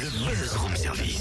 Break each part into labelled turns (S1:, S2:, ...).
S1: Le Buzz Room Service.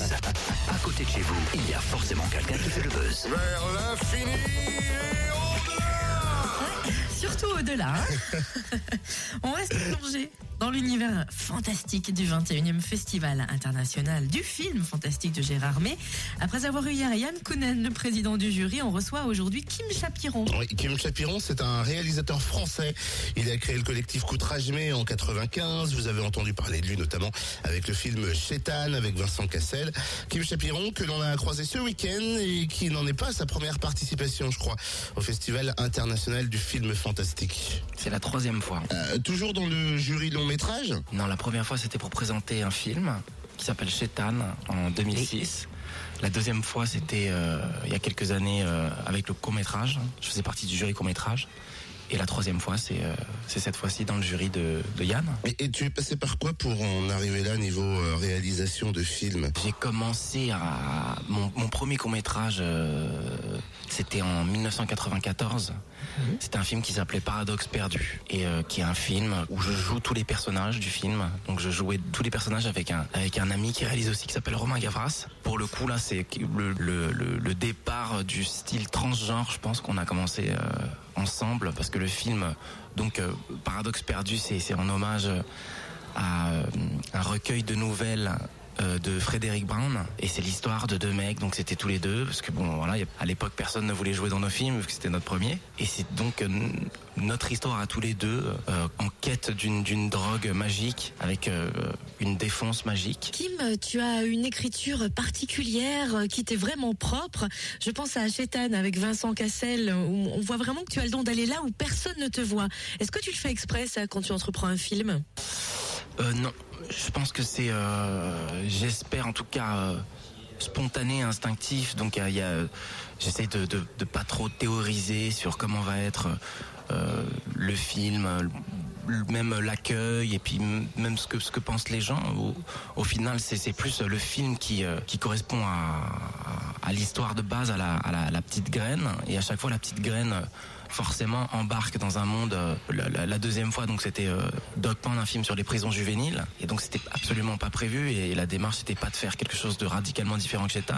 S1: À côté de chez vous, il y a forcément quelqu'un qui fait le buzz.
S2: Vers l'infini et au-delà
S3: Surtout au-delà. hein. On reste plongé dans l'univers fantastique du 21e Festival international du film fantastique de Gérard May. Après avoir eu hier Yann Kounen, le président du jury, on reçoit aujourd'hui Kim Chapiron.
S4: Oui, Kim Chapiron, c'est un réalisateur français. Il a créé le collectif Coutrage-May en 95. Vous avez entendu parler de lui notamment avec le film Chétan avec Vincent Cassel. Kim Chapiron que l'on a croisé ce week-end et qui n'en est pas à sa première participation, je crois, au Festival international du film fantastique.
S5: C'est la troisième fois.
S4: Euh, toujours dans le jury long métrage
S5: Non, la première fois c'était pour présenter un film qui s'appelle Chétan en 2006. La deuxième fois c'était euh, il y a quelques années euh, avec le court métrage. Je faisais partie du jury court métrage. Et la troisième fois c'est euh, c'est cette fois-ci dans le jury de, de Yann.
S4: et, et tu es passé par quoi pour en arriver là niveau euh, réalisation de film?
S5: J'ai commencé à mon, mon premier court métrage. C'était en 1994. C'était un film qui s'appelait Paradoxe perdu et euh, qui est un film où je joue tous les personnages du film. Donc je jouais tous les personnages avec un avec un ami qui réalise aussi qui s'appelle Romain Gavras. Pour le coup là c'est le, le, le, le départ du style transgenre. Je pense qu'on a commencé euh, ensemble parce que le film donc euh, Paradoxe perdu c'est c'est en hommage à un recueil de nouvelles de Frédéric Brown et c'est l'histoire de deux mecs donc c'était tous les deux parce que bon voilà à l'époque personne ne voulait jouer dans nos films c'était notre premier et c'est donc euh, notre histoire à tous les deux euh, en quête d'une drogue magique avec euh, une défense magique
S3: Kim, tu as une écriture particulière euh, qui t'est vraiment propre. Je pense à Chétan avec Vincent Cassel, on voit vraiment que tu as le don d'aller là où personne ne te voit. Est-ce que tu le fais exprès, quand tu entreprends un film?
S5: Euh, non, je pense que c'est, euh, j'espère en tout cas euh, spontané, instinctif. Donc il y a- j'essaie de, de, de pas trop théoriser sur comment va être euh, le film, même l'accueil et puis même ce que ce que pensent les gens. Au, final, c'est plus le film qui euh, qui correspond à, à, l'histoire de base, à la, à la petite graine. Et à chaque fois, la petite graine euh, forcément embarque dans un monde. euh, la, deuxième fois, donc c'était euh, Dog Pound, un film sur les prisons juvéniles, et donc c'était absolument pas prévu. Et la démarche c'était pas de faire quelque chose de radicalement différent que Chetan,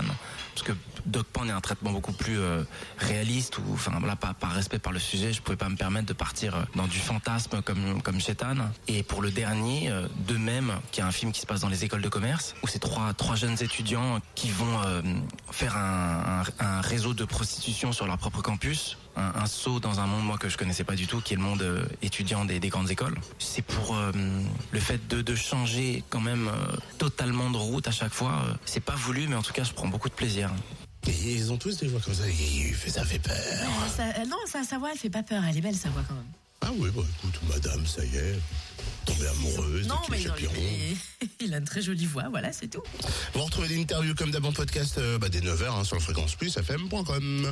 S5: parce que Dog Pound est un traitement beaucoup plus euh, réaliste. Ou enfin voilà, par, respect par le sujet, je pouvais pas me permettre de partir euh, dans du fantasme comme comme Chetan. Et pour le dernier, de même, qui est un film qui se passe dans les écoles de commerce, où c'est trois trois jeunes étudiants qui vont faire un réseau de prostitution sur leur propre campus un, un saut dans un monde moi que je connaissais pas du tout, qui est le monde euh, étudiant des, des grandes écoles. C'est pour euh, le fait de, de changer quand même euh, totalement de route à chaque fois. c'est pas voulu, mais en tout cas, je prends beaucoup de plaisir.
S4: Et ils ont tous des voix comme ça, ça fait peur.
S3: Euh, ça- euh, Non, sa, sa voix, elle fait pas peur. Elle est belle, sa voix, quand même.
S4: Ah oui, bah écoute, madame, ça y est, tombée amoureuse
S3: non,
S4: de Kim
S3: mais non, il, il a une très jolie voix, voilà, c'est tout.
S4: Vous retrouvez l'interview comme d'hab en podcast euh, bah, dès 9h sur le fréquence plus fm.com.